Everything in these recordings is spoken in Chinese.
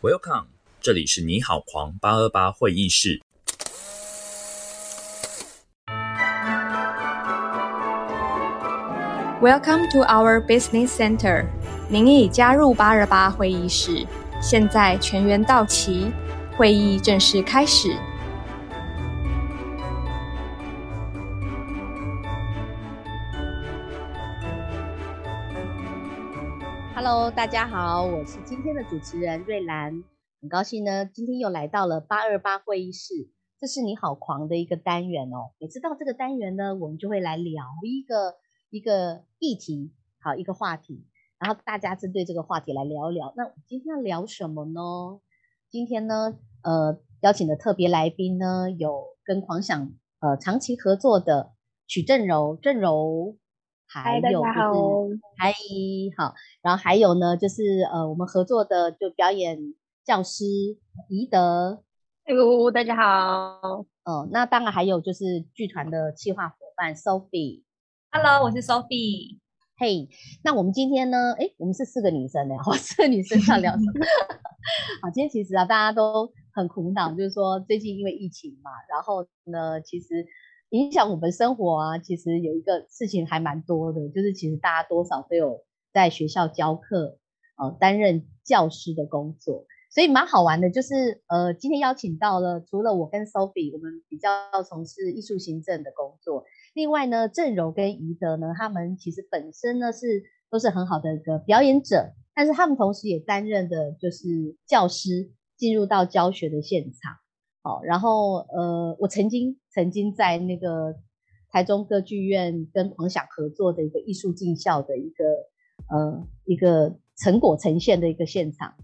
Welcome，这里是你好狂八二八会议室。Welcome to our business center。您已加入八二八会议室，现在全员到齐，会议正式开始。大家好，我是今天的主持人瑞兰，很高兴呢，今天又来到了八二八会议室，这是你好狂的一个单元哦。每次到这个单元呢，我们就会来聊一个一个议题，好一个话题，然后大家针对这个话题来聊一聊。那今天要聊什么呢？今天呢，呃，邀请的特别来宾呢，有跟狂想呃长期合作的许正柔，正柔。还有就是嗨，好，然后还有呢，就是呃，我们合作的就表演教师宜德，哟，大家好，嗯，那当然还有就是剧团的企划伙伴 Sophie，Hello，我是 Sophie，嘿，那我们今天呢，哎，我们是四个女生呢，我四个女生要聊什么？好，今天其实啊，大家都很苦恼，就是说最近因为疫情嘛，然后呢，其实。影响我们生活啊，其实有一个事情还蛮多的，就是其实大家多少都有在学校教课，呃，担任教师的工作，所以蛮好玩的。就是呃，今天邀请到了除了我跟 Sophie，我们比较从事艺术行政的工作，另外呢，郑柔跟宜德呢，他们其实本身呢是都是很好的一个表演者，但是他们同时也担任的就是教师，进入到教学的现场。好，然后呃，我曾经曾经在那个台中歌剧院跟狂想合作的一个艺术进校的一个呃一个成果呈现的一个现场，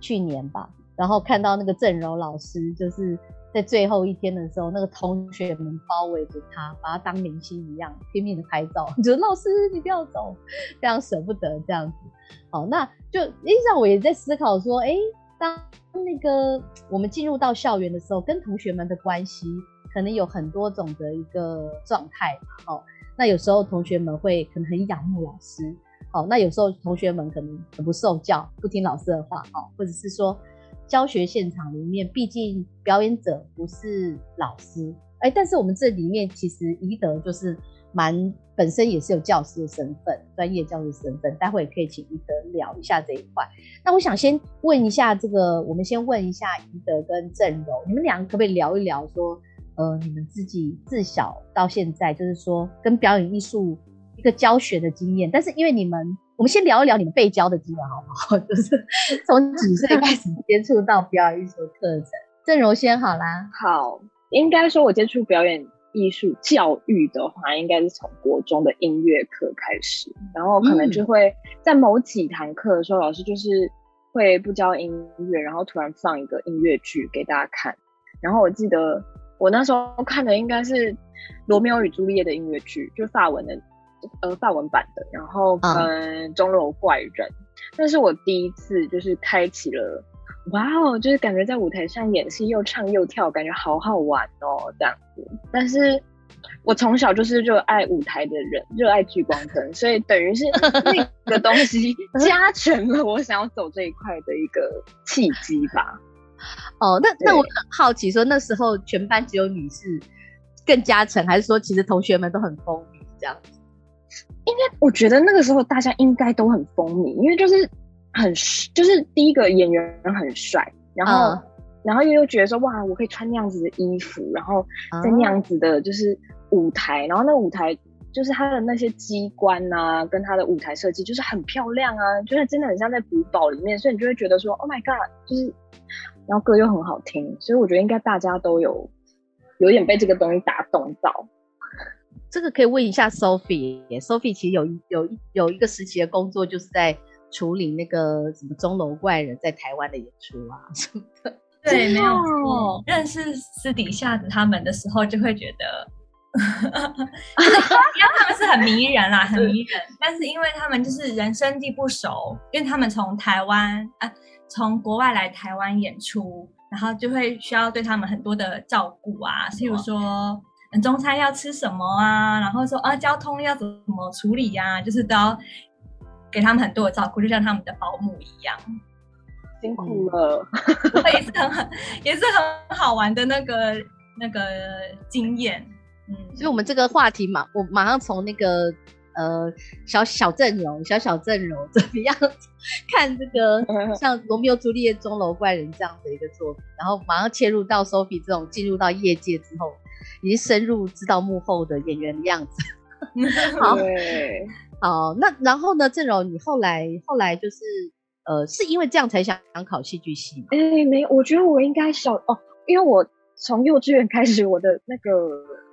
去年吧，然后看到那个郑柔老师就是在最后一天的时候，那个同学们包围着他，把他当明星一样拼命的拍照，觉得老师你不要走，非常舍不得这样子。好，那就印象我也在思考说，哎。当那个我们进入到校园的时候，跟同学们的关系可能有很多种的一个状态嘛。哦，那有时候同学们会可能很仰慕老师，哦，那有时候同学们可能很不受教，不听老师的话，哦，或者是说教学现场里面，毕竟表演者不是老师，哎，但是我们这里面其实宜德就是。蛮本身也是有教师的身份，专业教师身份，待会也可以请宜德聊一下这一块。那我想先问一下这个，我们先问一下宜德跟郑柔，你们两个可不可以聊一聊，说呃你们自己自小到现在，就是说跟表演艺术一个教学的经验。但是因为你们，我们先聊一聊你们被教的经验好不好？就是从几岁开始接触到表演艺术课程？郑柔先好啦。好，应该说我接触表演。艺术教育的话，应该是从国中的音乐课开始，然后可能就会在某几堂课的时候，老师就是会不教音乐，然后突然放一个音乐剧给大家看。然后我记得我那时候看的应该是《罗密欧与朱丽叶》的音乐剧，就法文的，呃，法文版的。然后嗯，钟楼怪人，那是我第一次就是开启了。哇哦，就是感觉在舞台上演戏，又唱又跳，感觉好好玩哦，这样子。但是我从小就是热爱舞台的人，热爱聚光灯，所以等于是 那个东西加成了我想要走这一块的一个契机吧。哦，那那我很好奇，说那时候全班只有你是更加成，还是说其实同学们都很风靡这样子？应该我觉得那个时候大家应该都很风靡，因为就是。很就是第一个演员很帅，然后然后又又觉得说哇，我可以穿那样子的衣服，然后在那样子的就是舞台，然后那个舞台就是他的那些机关啊，跟他的舞台设计就是很漂亮啊，就是真的很像在古堡里面，所以你就会觉得说 Oh my God，就是然后歌又很好听，所以我觉得应该大家都有有点被这个东西打动到。这个可以问一下 Sophie，Sophie 其实有有有一个时期的工作就是在。处理那个什么钟楼怪人在台湾的演出啊什么的，对，没有错。认识私底下的他们的时候，就会觉得，因为他们是很迷人啦，很迷人。但是因为他们就是人生地不熟，因为他们从台湾啊，从国外来台湾演出，然后就会需要对他们很多的照顾啊，譬如说，中餐要吃什么啊，然后说啊，交通要怎么处理呀，就是都要。给他们很多的照顾，就像他们的保姆一样。辛苦了，也是很也是很好玩的那个那个经验。嗯，所以我们这个话题嘛，我马上从那个呃小小阵容、小小阵容 怎么样看这个 像《罗密欧朱丽叶》钟楼怪人这样的一个作品，然后马上切入到 Sophie 这种进入到业界之后，已经深入知道幕后的演员的样子。好，好，那然后呢？郑柔，你后来后来就是呃，是因为这样才想想考戏剧系吗？哎，没有，我觉得我应该小哦，因为我从幼稚园开始，我的那个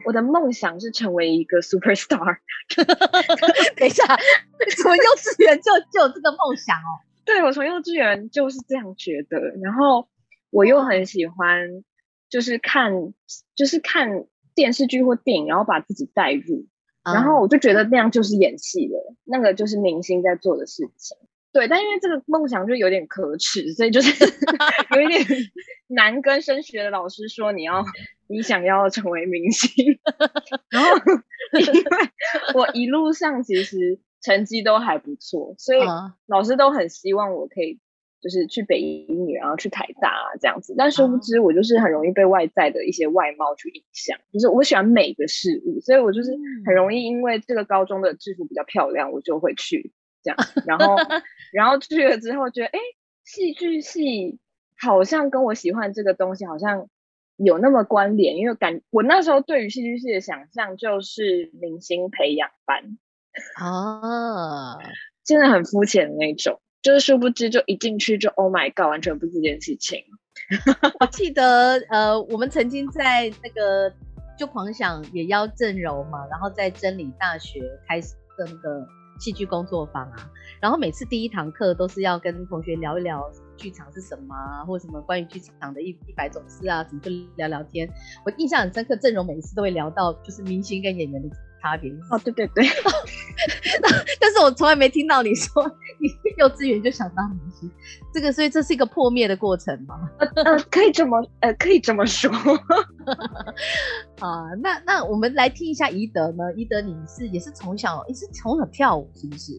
我的梦想是成为一个 super star。等一下，从幼稚园就就有这个梦想哦？对，我从幼稚园就是这样觉得，然后我又很喜欢，就是看就是看电视剧或电影，然后把自己带入。然后我就觉得那样就是演戏了，那个就是明星在做的事情。对，但因为这个梦想就有点可耻，所以就是 有一点 难跟升学的老师说你要你想要成为明星。然后因为我一路上其实成绩都还不错，所以老师都很希望我可以。就是去北英女，然后去台大啊这样子，但殊不知我就是很容易被外在的一些外貌去影响，就是我喜欢美的事物，所以我就是很容易因为这个高中的制服比较漂亮，我就会去这样，然后然后去了之后觉得，哎，戏剧系好像跟我喜欢这个东西好像有那么关联，因为感我那时候对于戏剧系的想象就是明星培养班啊，真的很肤浅的那种。就是殊不知，就一进去就 Oh my God，完全不是这件事情。我记得呃，我们曾经在那个就狂想也邀郑柔嘛，然后在真理大学开始的那个戏剧工作坊啊，然后每次第一堂课都是要跟同学聊一聊剧场是什么啊，或什么关于剧场的一一百种事啊，什么就聊聊天。我印象很深刻，阵容每一次都会聊到就是明星跟演员的。差别哦，对对对，但是我从来没听到你说你幼稚园就想当明星，这个所以这是一个破灭的过程吗？呃，可以这么呃，可以这么说 啊。那那我们来听一下宜德呢？宜德你是也是从小也是从小跳舞是不是？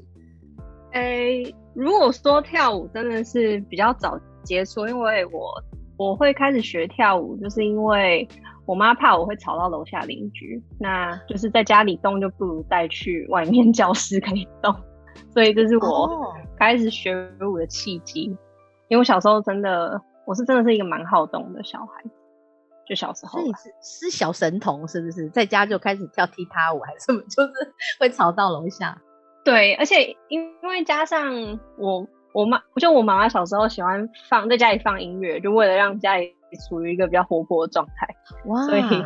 诶，如果说跳舞真的是比较早接触，因为我我会开始学跳舞，就是因为。我妈怕我会吵到楼下邻居，那就是在家里动就不如带去外面教室可以动，所以这是我开始学舞的契机。因为我小时候真的，我是真的是一个蛮好动的小孩，就小时候。所以是是小神童是不是？在家就开始跳踢踏舞还是什么？就是会吵到楼下。对，而且因为加上我我妈，就我妈妈小时候喜欢放在家里放音乐，就为了让家里。处于一个比较活泼的状态，所以，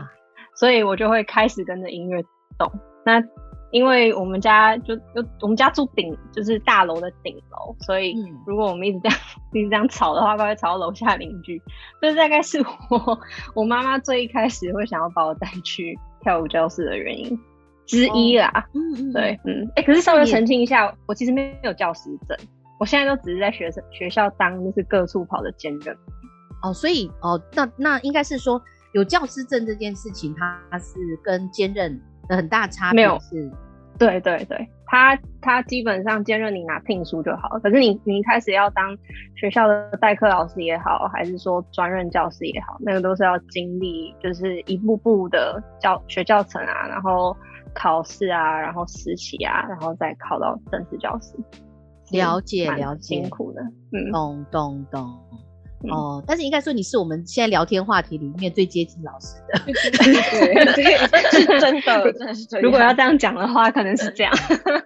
所以我就会开始跟着音乐动。那因为我们家就就我们家住顶，就是大楼的顶楼，所以如果我们一直这样一直这样吵的话，会吵到楼下邻居。这大概是我我妈妈最一开始会想要把我带去跳舞教室的原因之一啦。嗯嗯，对，嗯，哎，可是稍微澄清一下，我其实没有教师证，我现在都只是在学生学校当就是各处跑的兼任。哦，所以哦，那那应该是说有教师证这件事情，它是跟兼任的很大差别。没有，是，对对对，他他基本上兼任你拿聘书就好，可是你你一开始要当学校的代课老师也好，还是说专任教师也好，那个都是要经历就是一步步的教学教程啊，然后考试啊，然后实习啊，然后再考到正式教师。了解了解，辛苦的，嗯，懂懂懂。哦，但是应该说你是我们现在聊天话题里面最接近老师的，对是真的，真的是。如果要这样讲的话，可能是这样。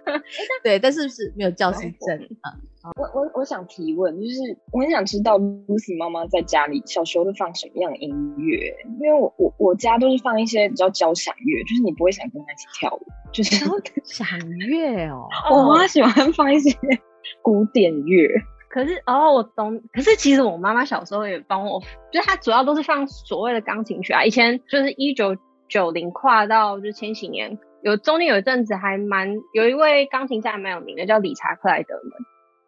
对，但是是没有教师证啊。我我我想提问，就是我很想知道 Lucy 妈妈在家里小时候都放什么样的音乐？因为我我我家都是放一些比较交响乐，就是你不会想跟她一起跳舞，就是交响乐哦。我妈喜欢放一些古典乐。可是哦，我懂。可是其实我妈妈小时候也帮我，就是她主要都是放所谓的钢琴曲啊。以前就是一九九零跨到就是千禧年，有中间有一阵子还蛮有一位钢琴家还蛮有名的，叫理查克莱德门。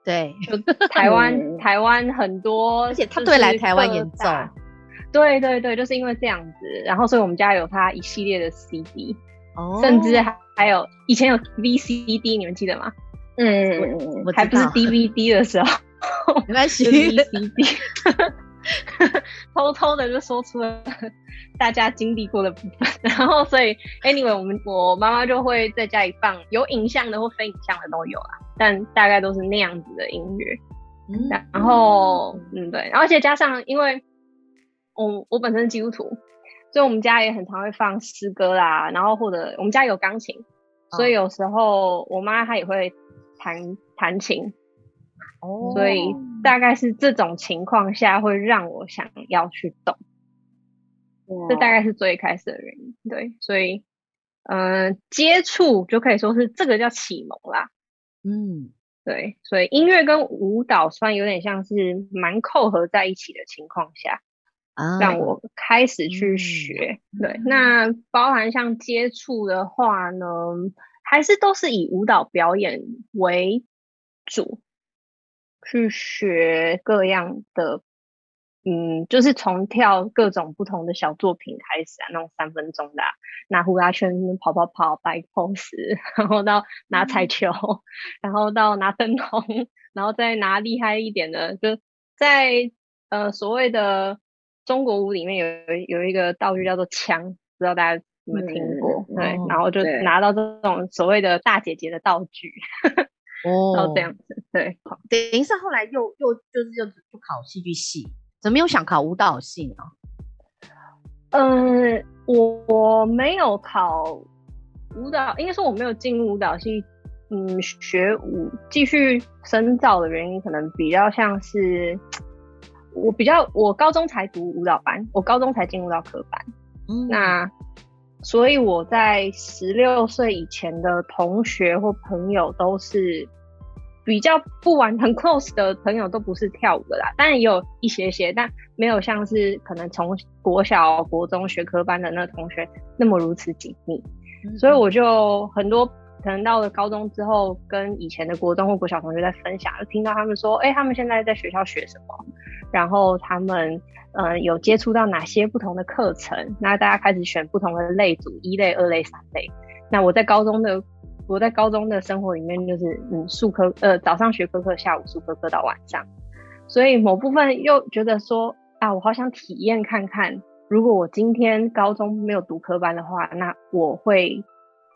对，就台湾台湾很多，而且他对来台湾演奏。对对对，就是因为这样子，然后所以我们家有他一系列的 CD，哦，甚至还还有以前有 VCD，你们记得吗？嗯，还不是 DVD 的时候。没关系，CD，偷偷的就说出了大家经历过的部分，然后所以 anyway，我们我妈妈就会在家里放有影像的或非影像的都有啦，但大概都是那样子的音乐。嗯然后嗯对，而且加上因为我我本身是基督徒，所以我们家也很常会放诗歌啦，然后或者我们家有钢琴，所以有时候我妈她也会弹弹琴。哦，所以大概是这种情况下会让我想要去动，这大概是最开始的原因。对，所以嗯，接触就可以说是这个叫启蒙啦。嗯，对，所以音乐跟舞蹈算有点像是蛮扣合在一起的情况下，让我开始去学。对，那包含像接触的话呢，还是都是以舞蹈表演为主。去学各样的，嗯，就是从跳各种不同的小作品开始啊，那种三分钟的拿呼啦圈、跑跑跑、摆 pose，然后到拿彩球，然后到拿灯笼，然后再拿厉害一点的，就在呃所谓的中国舞里面有有一个道具叫做枪，不知道大家有没有听过？对，然后就拿到这种所谓的大姐姐的道具。哦，这样子，对，等一下，后来又又就是又不考戏剧系，怎么又想考舞蹈系呢？嗯，我我没有考舞蹈，应该说我没有进入舞蹈系，嗯，学舞继续深造的原因，可能比较像是我比较我高中才读舞蹈班，我高中才进入到科班，嗯，那。所以我在十六岁以前的同学或朋友都是比较不玩很 close 的朋友，都不是跳舞的啦。当然也有一些些，但没有像是可能从国小、国中学科班的那同学那么如此紧密。所以我就很多可能到了高中之后，跟以前的国中或国小同学在分享，就听到他们说：“哎，他们现在在学校学什么？”然后他们。呃，有接触到哪些不同的课程？那大家开始选不同的类组，一类、二类、三类。那我在高中的我在高中的生活里面，就是嗯，数科呃早上学科课，下午数科课到晚上。所以某部分又觉得说啊，我好想体验看看，如果我今天高中没有读科班的话，那我会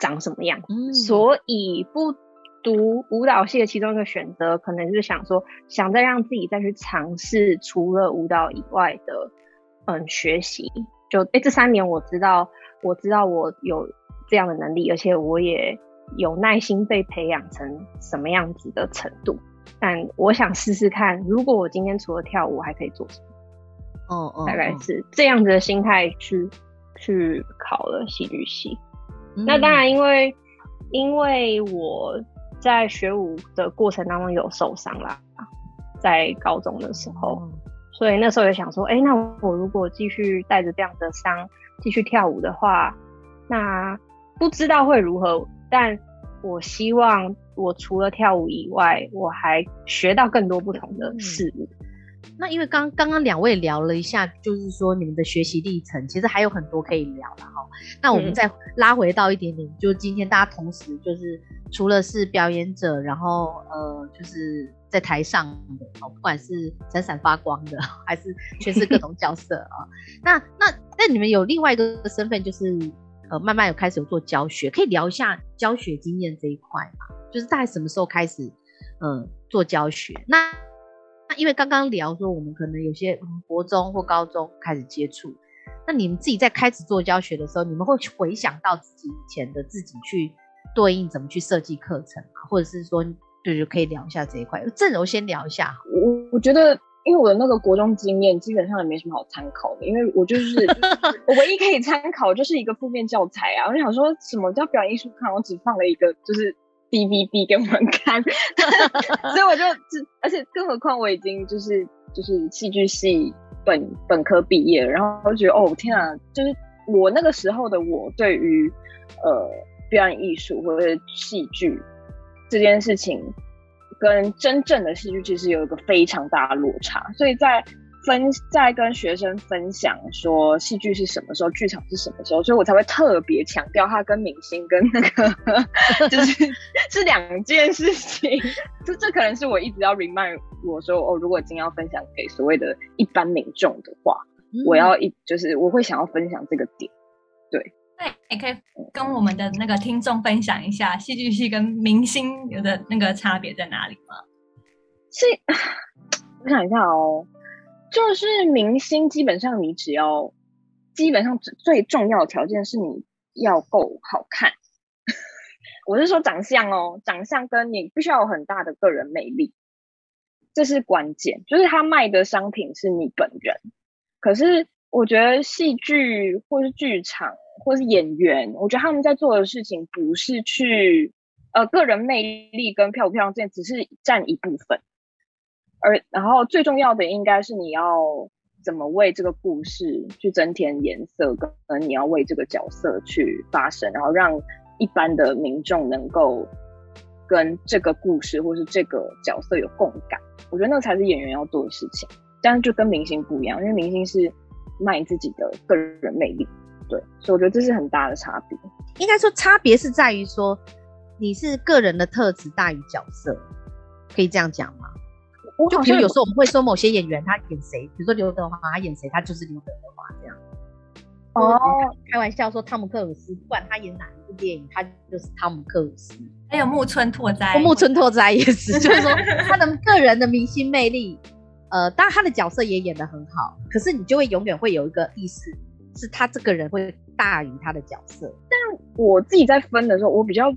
长什么样？所以不。读舞蹈系的其中一个选择，可能就是想说，想再让自己再去尝试除了舞蹈以外的，嗯，学习。就哎，这三年我知道，我知道我有这样的能力，而且我也有耐心被培养成什么样子的程度。但我想试试看，如果我今天除了跳舞还可以做什么？哦哦，大概是这样子的心态去去考了戏剧系。那当然，因为因为我。在学舞的过程当中有受伤啦，在高中的时候，所以那时候也想说，哎，那我如果继续带着这样的伤继续跳舞的话，那不知道会如何。但我希望我除了跳舞以外，我还学到更多不同的事物。那因为刚刚刚两位聊了一下，就是说你们的学习历程，其实还有很多可以聊了哈。那我们再拉回到一点点，就今天大家同时就是除了是表演者，然后呃就是在台上的哦，不管是闪闪发光的，还是全是各种角色啊。那那那你们有另外一个身份，就是呃慢慢有开始有做教学，可以聊一下教学经验这一块嘛？就是大概什么时候开始嗯做教学？那因为刚刚聊说，我们可能有些国中或高中开始接触，那你们自己在开始做教学的时候，你们会回想到自己以前的自己去对应怎么去设计课程，或者是说，对就可以聊一下这一块。郑柔先聊一下。我我觉得，因为我的那个国中经验基本上也没什么好参考的，因为我就是 我唯一可以参考就是一个负面教材啊。我想说什么叫表演艺术课，我只放了一个就是。D V D 给我们看，所以我就，而且更何况我已经就是就是戏剧系本本科毕业，然后我就觉得哦天啊，就是我那个时候的我对于呃表演艺术或者戏剧这件事情，跟真正的戏剧其实有一个非常大的落差，所以在分在跟学生分享说戏剧是什么时候，剧场是什么时候，所以我才会特别强调它跟明星跟那个 就是是两件事情。这这可能是我一直要 remind 我说哦，如果今天要分享给所谓的一般民众的话，我要一就是我会想要分享这个点。对，那也可以跟我们的那个听众分享一下戏剧系跟明星有的那个差别在哪里吗？是，我想一下哦。就是明星，基本上你只要，基本上最重要的条件是你要够好看。我是说长相哦，长相跟你必须要有很大的个人魅力，这是关键。就是他卖的商品是你本人。可是我觉得戏剧或是剧场或是演员，我觉得他们在做的事情不是去呃个人魅力跟漂不漂亮这只是占一部分。而然后最重要的应该是你要怎么为这个故事去增添颜色，跟你要为这个角色去发声，然后让一般的民众能够跟这个故事或是这个角色有共感。我觉得那才是演员要做的事情，但是就跟明星不一样，因为明星是卖自己的个人魅力，对，所以我觉得这是很大的差别。应该说差别是在于说你是个人的特质大于角色，可以这样讲吗？就比如有时候我们会说某些演员他演谁，比如说刘德华他演谁，他就是刘德华这样。哦，开玩笑说汤姆克鲁斯，不管他演哪一部电影，他就是汤姆克鲁斯。还有木村拓哉，木村拓哉也是，就是说他的个人的明星魅力，呃，当然他的角色也演得很好，可是你就会永远会有一个意识，是他这个人会大于他的角色。但我自己在分的时候，我比较。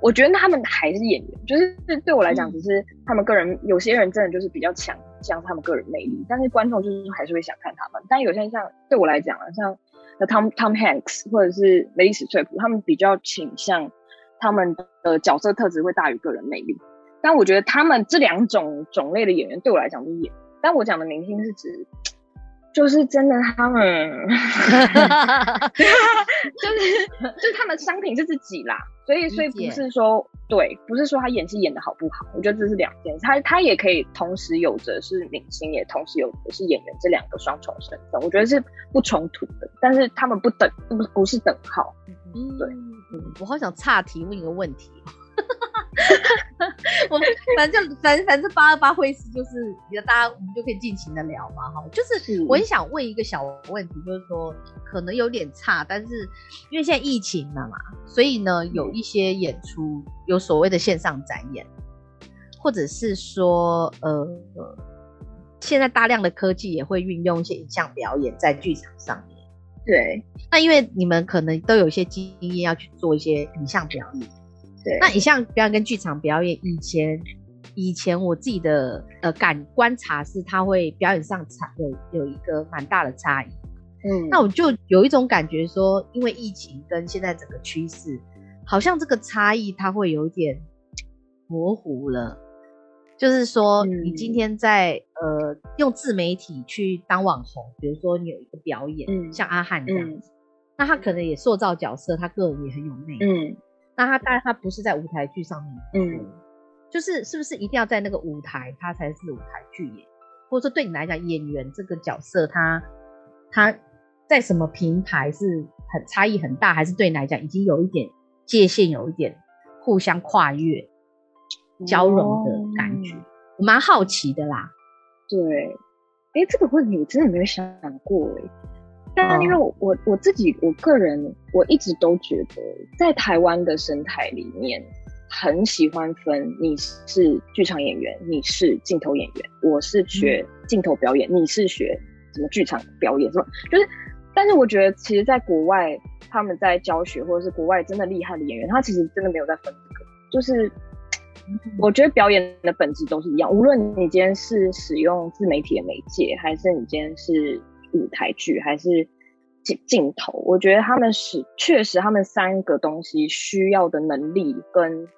我觉得他们还是演员，就是对我来讲，只是他们个人。有些人真的就是比较强，像他们个人魅力，但是观众就是还是会想看他们。但有些人像对我来讲啊，像 Tom Tom Hanks 或者是梅丽史翠普，他们比较倾向他们的角色特质会大于个人魅力。但我觉得他们这两种种类的演员对我来讲都是演，但我讲的明星是指。就是真的，他们 就是就是他们商品是自己啦，所以所以不是说对，不是说他演戏演的好不好，我觉得这是两件事，他他也可以同时有着是明星，也同时有着是演员这两个双重身份，我觉得是不冲突的，但是他们不等不不是等号，对，嗯，我好想岔题问一个问题。我反正反正反正八二八会师就是，大家我们就可以尽情的聊嘛，哈。就是我很想问一个小问题，就是说可能有点差，但是因为现在疫情了嘛，所以呢有一些演出有所谓的线上展演，或者是说呃，现在大量的科技也会运用一些影像表演在剧场上面。对，那因为你们可能都有一些经验要去做一些影像表演。对，那你像表演跟剧场表演，以前以前我自己的呃感观察是，他会表演上差有有一个蛮大的差异。嗯，那我就有一种感觉说，因为疫情跟现在整个趋势，好像这个差异它会有点模糊了。就是说，你今天在呃用自媒体去当网红，比如说你有一个表演，像阿汉这样子，那他可能也塑造角色，他个人也很有魅力。那他当然他不是在舞台剧上面，嗯，就是是不是一定要在那个舞台，他才是舞台剧演，或者说对你来讲，演员这个角色，他他在什么平台是很差异很大，还是对你来讲已经有一点界限，有一点互相跨越交融的感觉？我蛮好奇的啦。对，哎，这个问题我真的没有想过哎。但因为我我我自己我个人我一直都觉得，在台湾的生态里面，很喜欢分你是剧场演员，你是镜头演员，我是学镜头表演，你是学什么剧场表演，什么就是，但是我觉得其实，在国外他们在教学，或者是国外真的厉害的演员，他其实真的没有在分这个，就是我觉得表演的本质都是一样，无论你今天是使用自媒体的媒介，还是你今天是。舞台剧还是镜镜头，我觉得他们是确实，他们三个东西需要的能力跟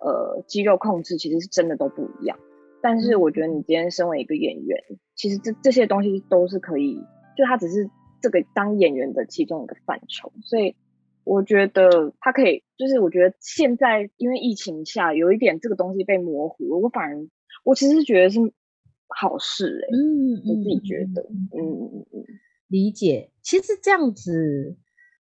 呃肌肉控制，其实是真的都不一样。但是我觉得你今天身为一个演员，其实这这些东西都是可以，就他只是这个当演员的其中一个范畴。所以我觉得他可以，就是我觉得现在因为疫情下有一点这个东西被模糊了，我反而我其实觉得是好事哎。嗯，我自己觉得，嗯嗯，理解。其实这样子，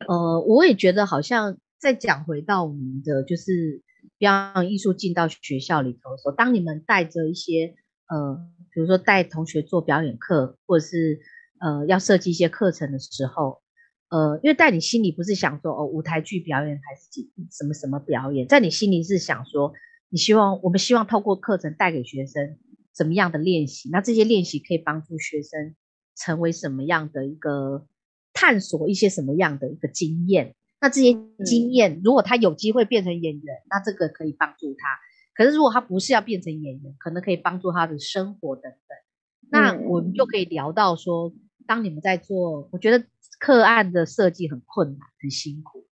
呃，我也觉得好像再讲回到我们的就是表演艺术进到学校里头的时候，当你们带着一些呃，比如说带同学做表演课，或者是呃要设计一些课程的时候。呃，因为在你心里不是想说哦，舞台剧表演还是什么什么表演，在你心里是想说，你希望我们希望透过课程带给学生什么样的练习？那这些练习可以帮助学生成为什么样的一个探索一些什么样的一个经验？那这些经验如果他有机会变成演员，那这个可以帮助他。可是如果他不是要变成演员，可能可以帮助他的生活等等。那我们就可以聊到说，当你们在做，我觉得。课案的设计很困难，很辛苦。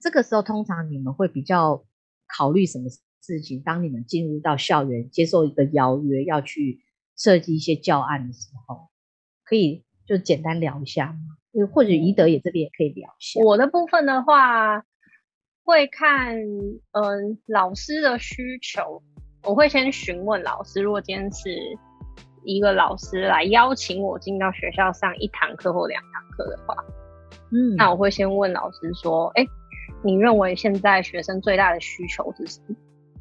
这个时候，通常你们会比较考虑什么事情？当你们进入到校园，接受一个邀约，要去设计一些教案的时候，可以就简单聊一下吗？或者宜德也这边也可以聊一下。我的部分的话，会看嗯老师的需求，我会先询问老师。如果今天是一个老师来邀请我进到学校上一堂课或两堂课的话，嗯，那我会先问老师说：“哎，你认为现在学生最大的需求是什么？”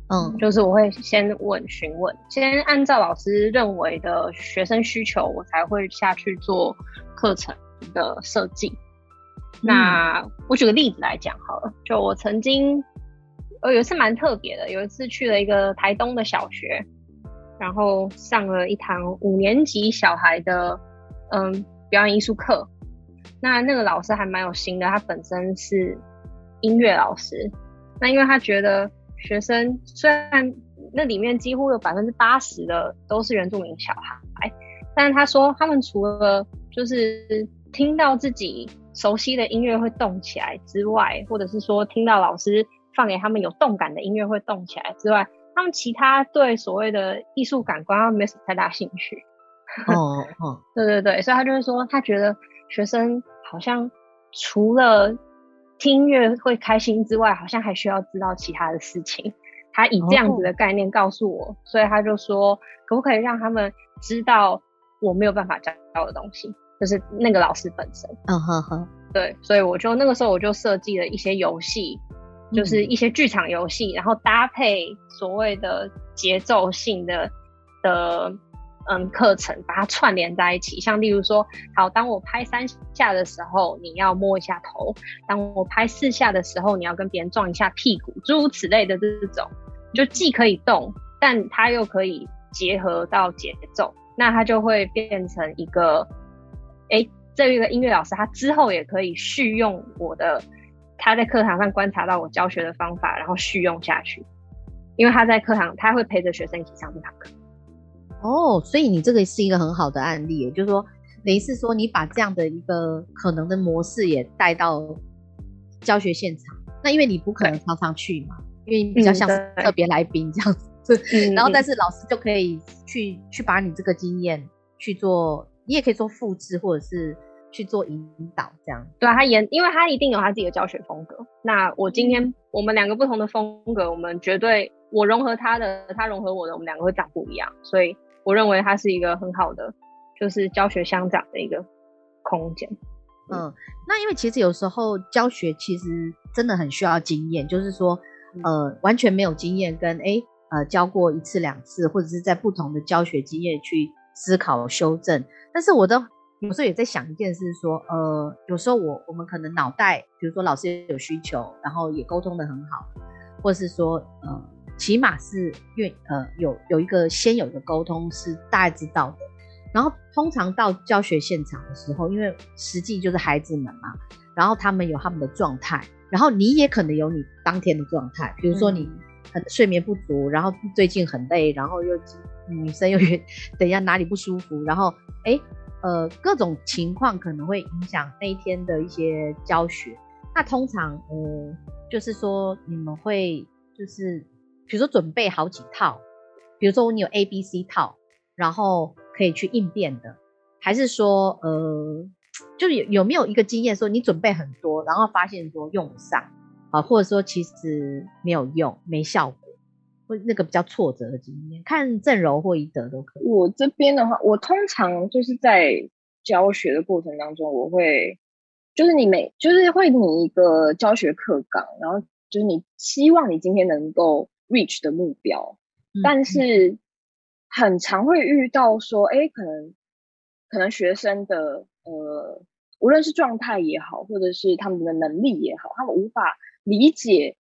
嗯，就是我会先问询问，先按照老师认为的学生需求，我才会下去做课程的设计。那我举个例子来讲好了，就我曾经呃有一次蛮特别的，有一次去了一个台东的小学。然后上了一堂五年级小孩的嗯表演艺术课，那那个老师还蛮有心的，他本身是音乐老师。那因为他觉得学生虽然那里面几乎有百分之八十的都是原住民小孩，但是他说他们除了就是听到自己熟悉的音乐会动起来之外，或者是说听到老师放给他们有动感的音乐会动起来之外。他们其他对所谓的艺术感官没什么太大兴趣。哦哦，对对对，所以他就是说，他觉得学生好像除了听音乐会开心之外，好像还需要知道其他的事情。他以这样子的概念告诉我，所以他就说，可不可以让他们知道我没有办法教到的东西，就是那个老师本身。嗯哼哼，对，所以我就那个时候我就设计了一些游戏。就是一些剧场游戏，然后搭配所谓的节奏性的的嗯课程，把它串联在一起。像例如说，好，当我拍三下的时候，你要摸一下头；当我拍四下的时候，你要跟别人撞一下屁股，诸如此类的这种，就既可以动，但它又可以结合到节奏，那它就会变成一个，哎，这一个音乐老师他之后也可以续用我的。他在课堂上观察到我教学的方法，然后续用下去。因为他在课堂，他会陪着学生一起上这堂课。哦，所以你这个是一个很好的案例，也就是说，等于是说你把这样的一个可能的模式也带到教学现场。那因为你不可能常常去嘛，因为你比较像特别来宾这样子。然后，但是老师就可以去去把你这个经验去做，你也可以做复制，或者是。去做引导，这样对啊，他也，因为他一定有他自己的教学风格。那我今天我们两个不同的风格，我们绝对我融合他的，他融合我的，我们两个会长不一样。所以我认为它是一个很好的，就是教学相长的一个空间。嗯，那因为其实有时候教学其实真的很需要经验，就是说呃完全没有经验跟哎呃教过一次两次，或者是在不同的教学经验去思考修正。但是我的。有时候也在想一件事，说，呃，有时候我我们可能脑袋，比如说老师有需求，然后也沟通的很好，或是说，呃，起码是愿，呃，有有一个先有的沟通是大家知道的。然后通常到教学现场的时候，因为实际就是孩子们嘛，然后他们有他们的状态，然后你也可能有你当天的状态，比如说你很睡眠不足，然后最近很累，然后又女生又等一下哪里不舒服，然后哎。呃，各种情况可能会影响那一天的一些教学。那通常，呃，就是说你们会就是，比如说准备好几套，比如说你有 A、B、C 套，然后可以去应变的，还是说，呃，就有有没有一个经验说你准备很多，然后发现说用不上啊，或者说其实没有用，没效果，或那个比较挫折的经验？看郑柔或宜德都可以。我这边的话，我通常就是在教学的过程当中，我会就是你每就是会拟一个教学课纲，然后就是你希望你今天能够 reach 的目标，但是很常会遇到说，哎，可能可能学生的呃，无论是状态也好，或者是他们的能力也好，他们无法理解。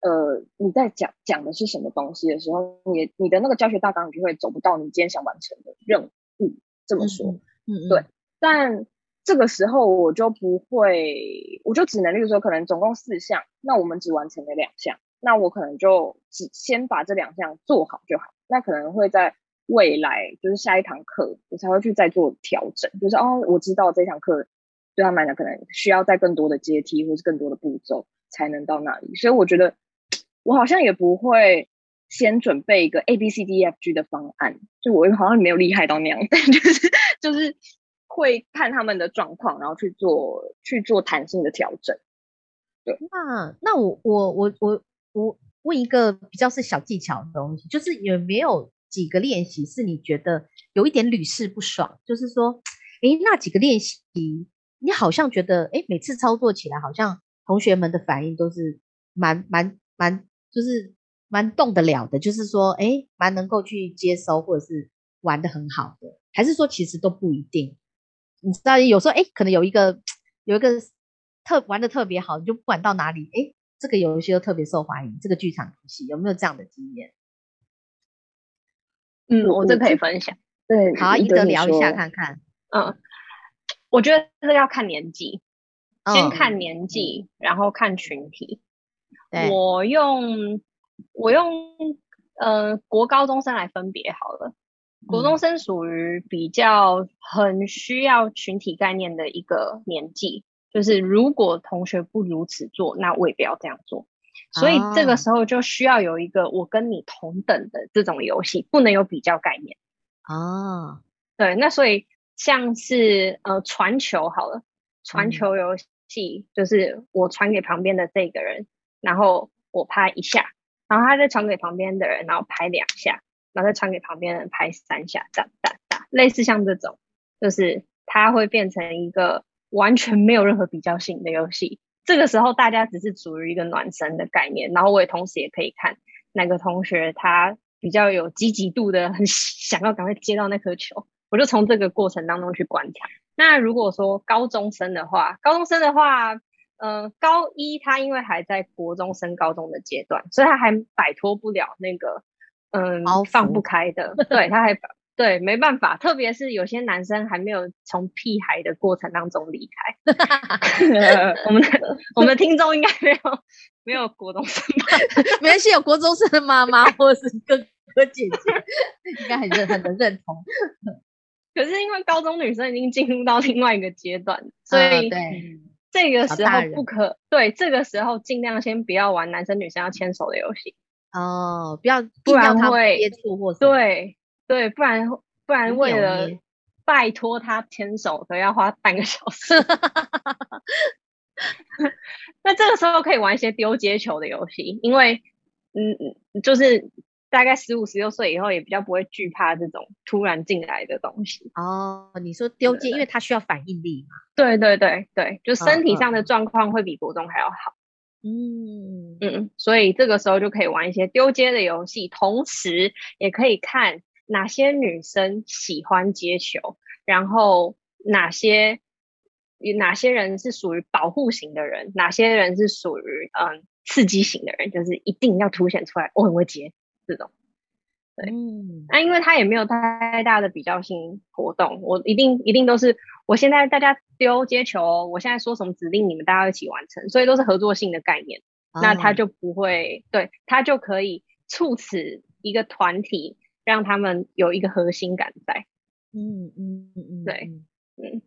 呃，你在讲讲的是什么东西的时候，你你的那个教学大纲，你就会走不到你今天想完成的任务。这么说，嗯，对。但这个时候我就不会，我就只能，例如说，可能总共四项，那我们只完成了两项，那我可能就只先把这两项做好就好。那可能会在未来，就是下一堂课，我才会去再做调整。就是哦，我知道这堂课对他们来讲，可能需要再更多的阶梯，或是更多的步骤才能到那里。所以我觉得。我好像也不会先准备一个 A B C D E F G 的方案，就我好像没有厉害到那样，但就是就是会看他们的状况，然后去做去做弹性的调整。对，那那我我我我我问一个比较是小技巧的东西，就是有没有几个练习是你觉得有一点屡试不爽？就是说，哎，那几个练习你好像觉得，哎，每次操作起来好像同学们的反应都是蛮蛮蛮。就是蛮动得了的，就是说，哎，蛮能够去接收或者是玩的很好的，还是说其实都不一定。你知道，有时候哎，可能有一个有一个特玩的特别好，你就不管到哪里，哎，这个游戏又特别受欢迎。这个剧场游戏有没有这样的经验？嗯，我这可以分享。对，好，一德聊一下看看。嗯，我觉得这个要看年纪，先看年纪，然后看群体。我用我用呃国高中生来分别好了，国中生属于比较很需要群体概念的一个年纪，就是如果同学不如此做，那我也不要这样做。所以这个时候就需要有一个我跟你同等的这种游戏，不能有比较概念。哦，对，那所以像是呃传球好了，传球游戏就是我传给旁边的这个人。然后我拍一下，然后他再传给旁边的人，然后拍两下，然后再传给旁边人拍三下，哒哒哒，类似像这种，就是它会变成一个完全没有任何比较性的游戏。这个时候大家只是处于一个暖身的概念，然后我也同时也可以看哪个同学他比较有积极度的，很想要赶快接到那颗球，我就从这个过程当中去观察。那如果说高中生的话，高中生的话。嗯，高一他因为还在国中升高中的阶段，所以他还摆脱不了那个嗯放不开的，对他还对没办法，特别是有些男生还没有从屁孩的过程当中离开。我们的我们的听众应该没有没有国中生吧？没关系，有国中生的妈妈 或者是哥哥姐姐，应该很认很能认同。可是因为高中女生已经进入到另外一个阶段，所以对。这个时候不可对，这个时候尽量先不要玩男生女生要牵手的游戏哦，不要不然会接触或对对，不然不然为了拜托他牵手，都要花半个小时。那这个时候可以玩一些丢接球的游戏，因为嗯嗯，就是。大概十五十六岁以后，也比较不会惧怕这种突然进来的东西。哦，你说丢接，因为它需要反应力嘛。对对对对，就身体上的状况会比国中还要好。嗯嗯，所以这个时候就可以玩一些丢接的游戏，同时也可以看哪些女生喜欢接球，然后哪些哪些人是属于保护型的人，哪些人是属于嗯刺激型的人，就是一定要凸显出来，我很会接。这种，对，那因为他也没有太大的比较性活动，我一定一定都是我现在大家丢接球，我现在说什么指令，你们大家一起完成，所以都是合作性的概念，那他就不会，对他就可以促使一个团体让他们有一个核心感在，嗯嗯嗯嗯，对，嗯，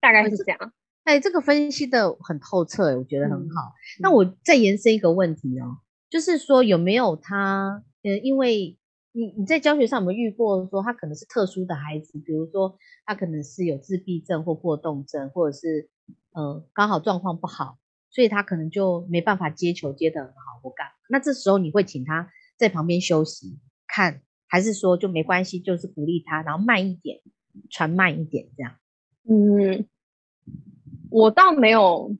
大概是这样，哎，这个分析的很透彻，我觉得很好。那我再延伸一个问题哦。就是说有没有他？呃，因为你你在教学上有没有遇过说他可能是特殊的孩子，比如说他可能是有自闭症或过动症，或者是呃刚好状况不好，所以他可能就没办法接球接得很好或干。那这时候你会请他在旁边休息看，还是说就没关系，就是鼓励他，然后慢一点，传慢一点这样？嗯，我倒没有，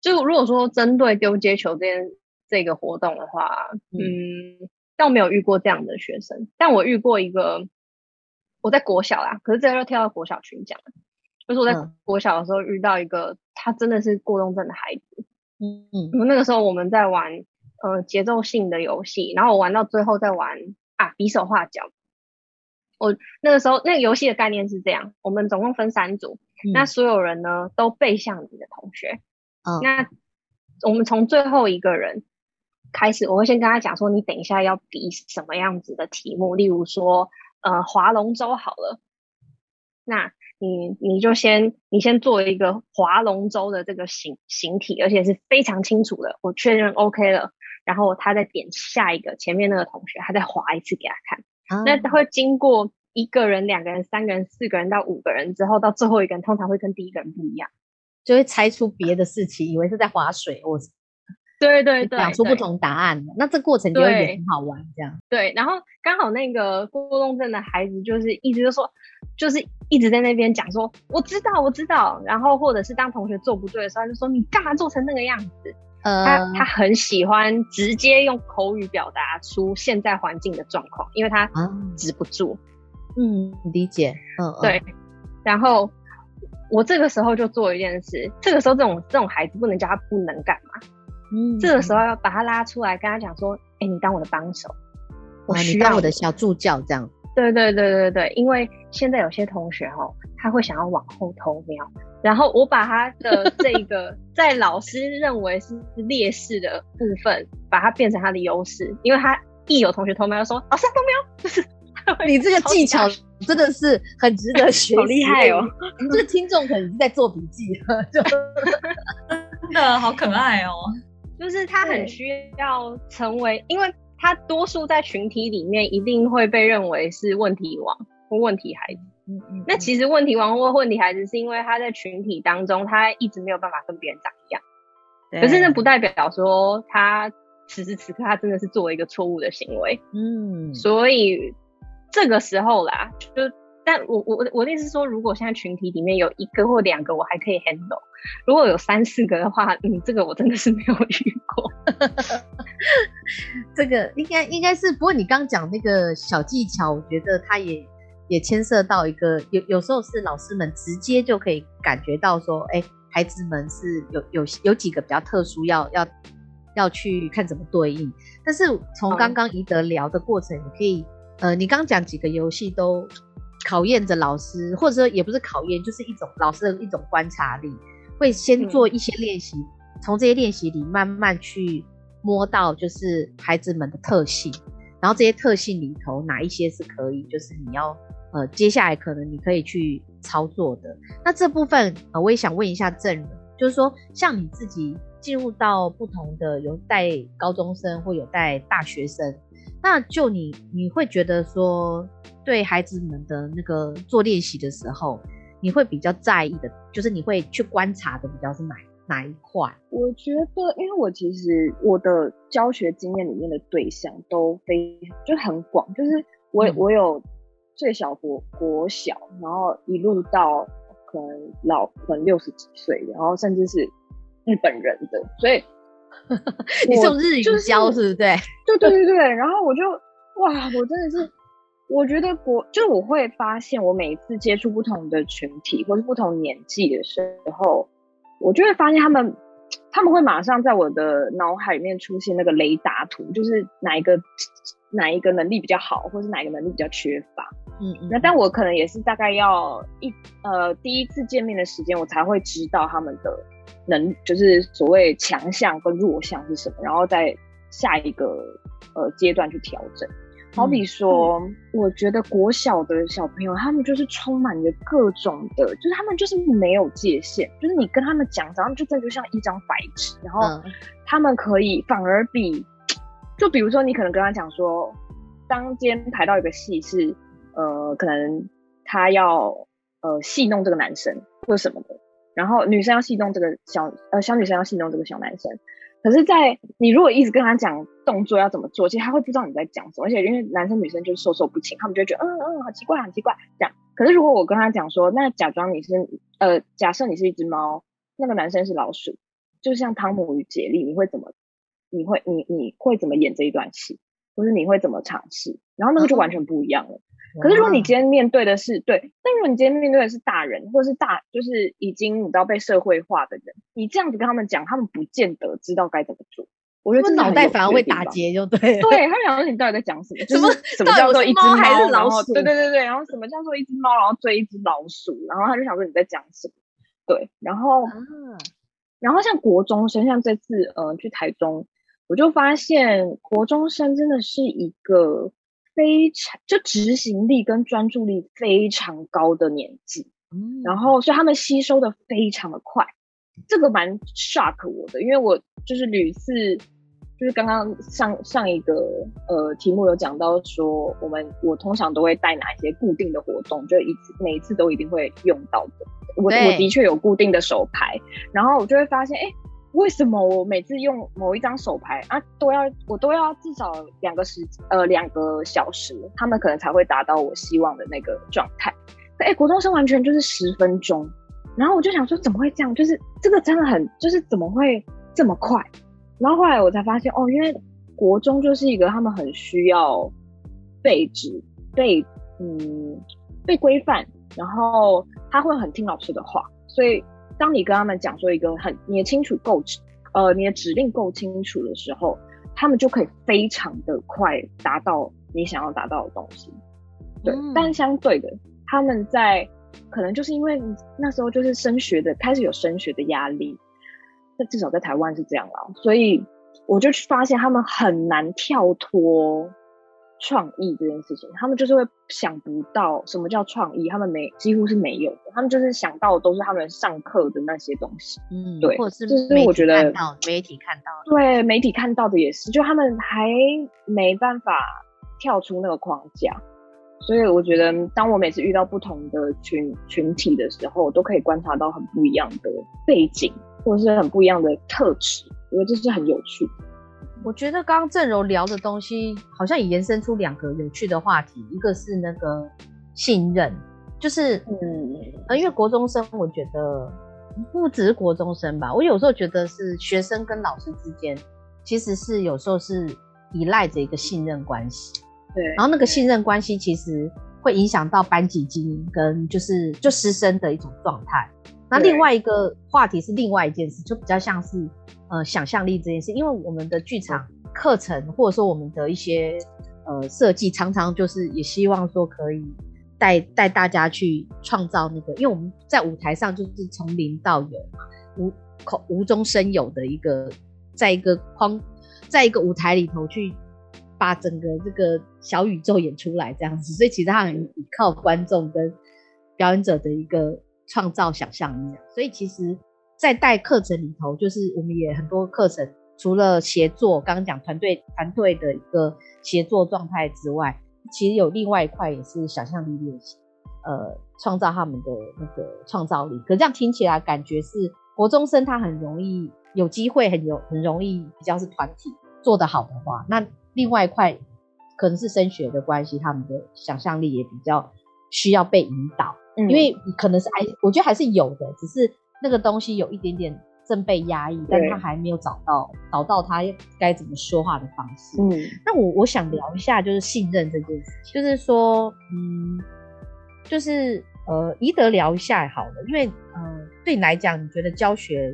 就如果说针对丢接球这件这个活动的话，嗯，倒没有遇过这样的学生，但我遇过一个，我在国小啦，可是这个又跳到国小群讲了，就是我在国小的时候遇到一个，他真的是过动症的孩子。嗯嗯，那个时候我们在玩呃节奏性的游戏，然后我玩到最后在玩啊比手画脚。我那个时候那个游戏的概念是这样，我们总共分三组，那所有人呢都背向你的同学。嗯，那我们从最后一个人开始，我会先跟他讲说，你等一下要比什么样子的题目，例如说呃划龙舟好了。那你你就先你先做一个划龙舟的这个形形体，而且是非常清楚的。我确认 OK 了，然后他再点下一个，前面那个同学他再划一次给他看。那他会经过一个人、两个人、三个人、四个人到五个人之后，到最后一个人通常会跟第一个人不一样，就会猜出别的事情，以为是在划水我 对对对，讲出不同答案。那这过程就会很好玩，这样。对，然后刚好那个过动症的孩子就是一直就说，就是一直在那边讲说，我知道，我知道。然后或者是当同学做不对的时候，他就说你干嘛做成那个样子？呃，他他很喜欢直接用口语表达出现在环境的状况，因为他止不住。嗯，理解。嗯，对。然后我这个时候就做一件事，这个时候这种这种孩子不能叫他不能干嘛。嗯，这个时候要把他拉出来，跟他讲说：“哎，你当我的帮手，我需要我的小助教。”这样。对对对对对，因为现在有些同学哦，他会想要往后偷瞄，然后我把他的 这个在老师认为是劣势的部分，把它变成他的优势，因为他一有同学偷瞄，说：“老师偷瞄。”就是你这个技巧真的是很值得学，好厉害哦！这个听众可能是在做笔记，就真的好可爱哦。就是他很需要成为，因为他多数在群体里面一定会被认为是问题王或问题孩子。嗯嗯。那其实问题王或问题孩子是因为他在群体当中他一直没有办法跟别人长一样。可是那不代表说他此时此刻他真的是做了一个错误的行为。嗯。所以这个时候啦，就。但我我我的意思是说，如果现在群体里面有一个或两个，我还可以 handle；如果有三四个的话，嗯，这个我真的是没有遇过。这个应该应该是，不过你刚讲那个小技巧，我觉得它也也牵涉到一个有有时候是老师们直接就可以感觉到说，哎，孩子们是有有有几个比较特殊，要要要去看怎么对应。但是从刚刚宜德聊的过程，你可以呃，你刚讲几个游戏都。考验着老师，或者说也不是考验，就是一种老师的一种观察力，会先做一些练习，从这些练习里慢慢去摸到就是孩子们的特性，然后这些特性里头哪一些是可以，就是你要呃接下来可能你可以去操作的。那这部分呃我也想问一下郑人，就是说像你自己进入到不同的有带高中生或有带大学生。那就你你会觉得说，对孩子们的那个做练习的时候，你会比较在意的，就是你会去观察的比较是哪哪一块？我觉得，因为我其实我的教学经验里面的对象都非就很广，就是我我有最小国国小，然后一路到可能老可能六十几岁，然后甚至是日本人的，所以。你用日语教是不是？对，对对对对。然后我就哇，我真的是，我觉得国就是我会发现，我每一次接触不同的群体或是不同年纪的时候，我就会发现他们他们会马上在我的脑海里面出现那个雷达图，就是哪一个哪一个能力比较好，或是哪一个能力比较缺乏。嗯嗯。那但我可能也是大概要一呃第一次见面的时间，我才会知道他们的。能就是所谓强项跟弱项是什么，然后在下一个呃阶段去调整。好比说，我觉得国小的小朋友他们就是充满着各种的，就是他们就是没有界限，就是你跟他们讲，他们就真的就像一张白纸，然后他们可以反而比，就比如说你可能跟他讲说，当今天排到一个戏是呃，可能他要呃戏弄这个男生或者什么的。然后女生要戏弄这个小呃小女生要戏弄这个小男生，可是，在你如果一直跟他讲动作要怎么做，其实他会不知道你在讲什么，而且因为男生女生就是授受不亲，他们就觉得嗯嗯好奇怪很奇怪这样。可是如果我跟他讲说，那假装你是呃，假设你是一只猫，那个男生是老鼠，就像汤姆与杰利，你会怎么？你会你你会怎么演这一段戏，或是你会怎么尝试？然后那个就完全不一样了。可是如果你今天面对的是对，但如果你今天面对的是大人，或者是大就是已经你知道被社会化的人，你这样子跟他们讲，他们不见得知道该怎么做。我觉得脑袋反而会打结，就对。对他想说你到底在讲什么？什么什么叫做一只猫还是老鼠？对对对对，然后什么叫做一只猫，然后追一只老鼠？然后他就想说你在讲什么？对，然后然后像国中生，像这次呃去台中。我就发现国中生真的是一个非常就执行力跟专注力非常高的年纪，嗯，然后所以他们吸收的非常的快，这个蛮 shock 我的，因为我就是屡次就是刚刚上上一个呃题目有讲到说，我们我通常都会带哪一些固定的活动，就一次每一次都一定会用到的，我我的确有固定的手牌，然后我就会发现，哎。为什么我每次用某一张手牌啊，都要我都要至少两个时呃两个小时，他们可能才会达到我希望的那个状态。哎，国中生完全就是十分钟，然后我就想说怎么会这样？就是这个真的很就是怎么会这么快？然后后来我才发现哦，因为国中就是一个他们很需要被指被嗯被规范，然后他会很听老师的话，所以。当你跟他们讲说一个很你的清楚够呃你的指令够清楚的时候，他们就可以非常的快达到你想要达到的东西。对，但相对的，他们在可能就是因为那时候就是升学的开始有升学的压力，那至少在台湾是这样啦，所以我就发现他们很难跳脱。创意这件事情，他们就是会想不到什么叫创意，他们没几乎是没有的，他们就是想到的都是他们上课的那些东西，嗯，对，或者是就是我觉得媒体看到，对，媒体看到的也是，就他们还没办法跳出那个框架，所以我觉得，当我每次遇到不同的群群体的时候，我都可以观察到很不一样的背景，或者是很不一样的特质，我觉得这是很有趣。我觉得刚刚郑柔聊的东西，好像也延伸出两个有趣的话题，一个是那个信任，就是嗯，呃，因为国中生，我觉得不只是国中生吧，我有时候觉得是学生跟老师之间，其实是有时候是依赖着一个信任关系，对，然后那个信任关系其实会影响到班级经营跟就是就师生的一种状态。那另外一个话题是另外一件事，就比较像是。呃，想象力这件事，因为我们的剧场课程，或者说我们的一些呃设计，常常就是也希望说可以带带大家去创造那个，因为我们在舞台上就是从零到有嘛，无口无中生有的一个，在一个框，在一个舞台里头去把整个这个小宇宙演出来这样子，所以其实它很依靠观众跟表演者的一个创造想象力，所以其实。在带课程里头，就是我们也很多课程，除了协作，刚刚讲团队团队的一个协作状态之外，其实有另外一块也是想象力练习，呃，创造他们的那个创造力。可这样听起来感觉是国中生他很容易有机会，很有很容易比较是团体做得好的话，那另外一块可能是升学的关系，他们的想象力也比较需要被引导，因为可能是哎我觉得还是有的，只是。那个东西有一点点正被压抑，但他还没有找到找到他该怎么说话的方式。嗯，那我我想聊一下，就是信任这件事情，就是说，嗯，就是呃，宜德聊一下好了，因为呃，对你来讲，你觉得教学，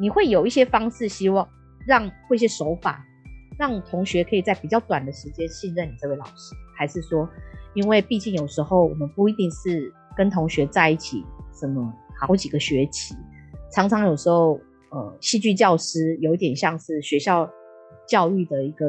你会有一些方式，希望让会一些手法，让同学可以在比较短的时间信任你这位老师，还是说，因为毕竟有时候我们不一定是跟同学在一起什么。好几个学期，常常有时候，呃，戏剧教师有点像是学校教育的一个，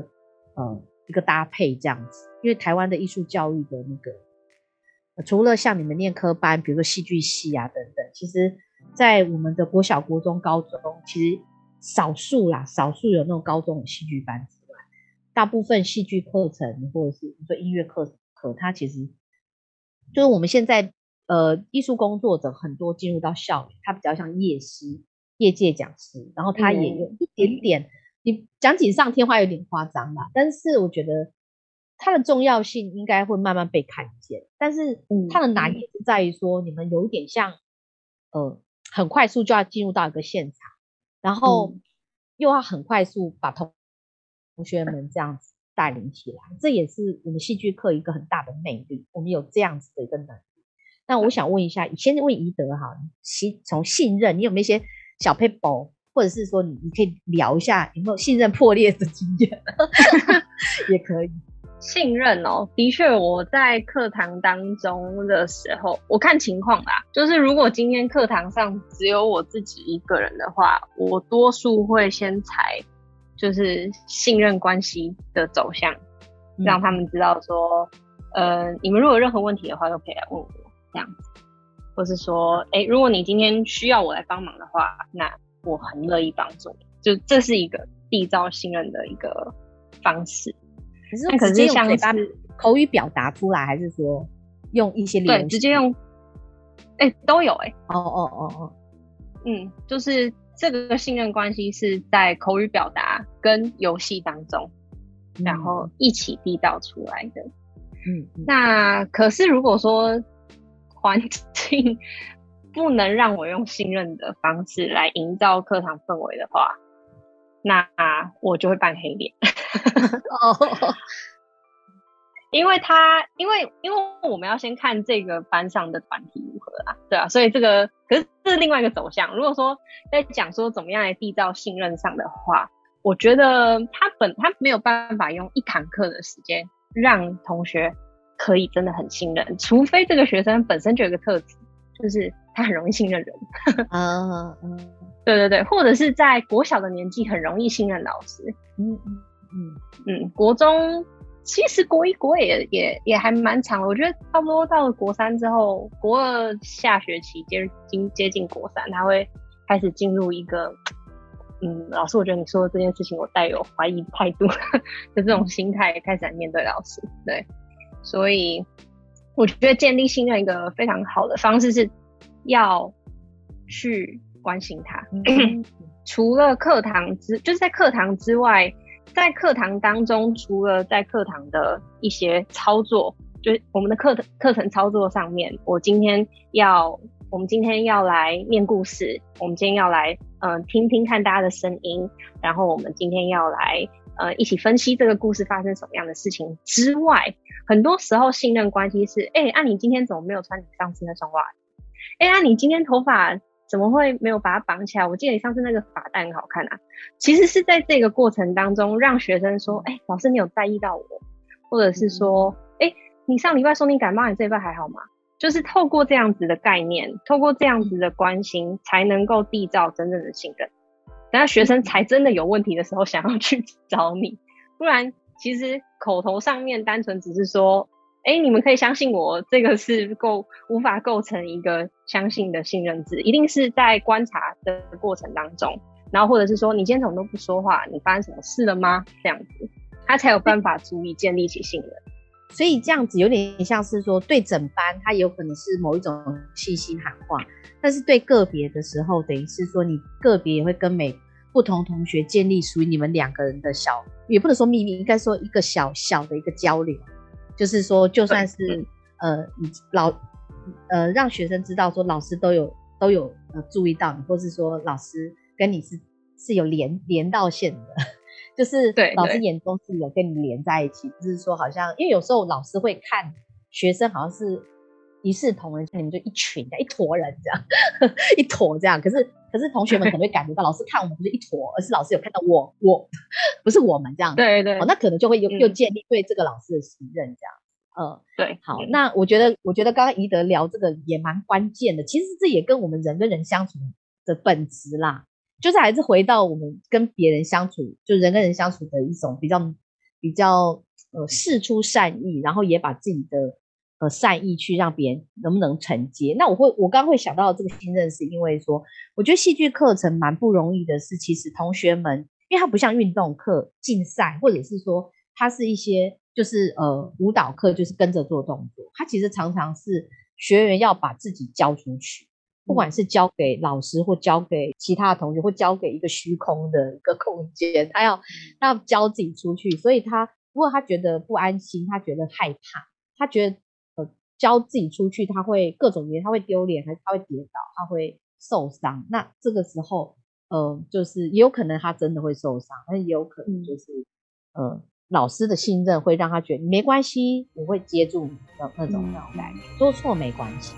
呃，一个搭配这样子。因为台湾的艺术教育的那个，除了像你们念科班，比如说戏剧系啊等等，其实，在我们的国小、国中、高中，其实少数啦，少数有那种高中的戏剧班之外，大部分戏剧课程或者是你说音乐课课，它其实就是我们现在。呃，艺术工作者很多进入到校园，他比较像业师，业界讲师，然后他也有一点点，你讲锦上添花有点夸张啦，但是我觉得它的重要性应该会慢慢被看见。但是它的难也是在于说，你们有一点像，呃，很快速就要进入到一个现场，然后又要很快速把同同学们这样子带领起来，这也是我们戏剧课一个很大的魅力。我们有这样子的一个能力。那我想问一下，先问宜德哈，信从信任，你有没有一些小 paper，或者是说你你可以聊一下有没有信任破裂的经验，也可以。信任哦，的确，我在课堂当中的时候，我看情况啦。就是如果今天课堂上只有我自己一个人的话，我多数会先采，就是信任关系的走向，让他们知道说，呃，你们如果有任何问题的话，都可以来问我。这样子，或是说，哎，如果你今天需要我来帮忙的话，那我很乐意帮助你。就这是一个缔造信任的一个方式。可是，可是像是口语表达出来，还是说用一些对，直接用，哎，都有哎。哦哦哦哦，嗯，就是这个信任关系是在口语表达跟游戏当中，然后一起缔造出来的。嗯，那可是如果说。环境不能让我用信任的方式来营造课堂氛围的话，那我就会扮黑脸。哦，因为他，因为，因为我们要先看这个班上的团体如何啊，对啊，所以这个可是这是另外一个走向。如果说在讲说怎么样来缔造信任上的话，我觉得他本他没有办法用一堂课的时间让同学。可以真的很信任，除非这个学生本身就有个特质，就是他很容易信任人。嗯嗯，对对对，或者是在国小的年纪很容易信任老师。嗯嗯嗯嗯，国中其实国一国二也也也还蛮长，我觉得差不多到了国三之后，国二下学期接近接近国三，他会开始进入一个，嗯，老师，我觉得你说的这件事情，我带有怀疑态度 的这种心态开始来面对老师，对。所以，我觉得建立信任一个非常好的方式是，要去关心他。除了课堂之，就是在课堂之外，在课堂当中，除了在课堂的一些操作，就是我们的课课程操作上面，我今天要，我们今天要来念故事，我们今天要来，嗯，听听看大家的声音，然后我们今天要来。呃，一起分析这个故事发生什么样的事情之外，很多时候信任关系是：哎，啊，你今天怎么没有穿你上次那双袜子？哎，啊，你今天头发怎么会没有把它绑起来？我记得你上次那个发带很好看啊。其实是在这个过程当中，让学生说：哎，老师你有在意到我，或者是说：哎，你上礼拜说你感冒，你这礼拜还好吗？就是透过这样子的概念，透过这样子的关心，才能够缔造真正的信任。等下学生才真的有问题的时候，想要去找你，不然其实口头上面单纯只是说，哎，你们可以相信我，这个是构无法构成一个相信的信任值，一定是在观察的过程当中，然后或者是说，你今天怎么都不说话，你发生什么事了吗？这样子，他才有办法足以建立起信任。所以这样子有点像是说，对整班他有可能是某一种信息喊话，但是对个别的时候，等于是说你个别也会跟每不同同学建立属于你们两个人的小，也不能说秘密，应该说一个小小的一个交流，就是说就算是呃你老呃让学生知道说老师都有都有呃注意到你，或是说老师跟你是是有连连到线的。就是老师眼中是有跟你连在一起，就是说好像，因为有时候老师会看学生好像是一视同仁，像你们就一群的一坨人这样，一坨这样。可是可是同学们可能会感觉到老师看我们不是一坨，而是老师有看到我，我不是我们这样。对对，哦，那可能就会又又建立对这个老师的信任这样。嗯，对。好，那我觉得我觉得刚刚宜德聊这个也蛮关键的，其实这也跟我们人跟人相处的本质啦。就是还是回到我们跟别人相处，就人跟人相处的一种比较比较呃，事出善意，然后也把自己的呃善意去让别人能不能承接。那我会我刚刚会想到这个新任，是因为说，我觉得戏剧课程蛮不容易的，是其实同学们，因为它不像运动课竞赛，或者是说它是一些就是呃舞蹈课，就是跟着做动作，它其实常常是学员要把自己交出去。不管是交给老师或交给其他的同学，或交给一个虚空的一个空间，他要他要教自己出去，所以他如果他觉得不安心，他觉得害怕，他觉得呃教自己出去，他会各种原因，他会丢脸，还是他会跌倒，他会受伤，那这个时候，呃，就是也有可能他真的会受伤，但也有可能就是，呃。老师的信任会让他觉得没关系，我会接住你的那种那种感觉，做错没关系。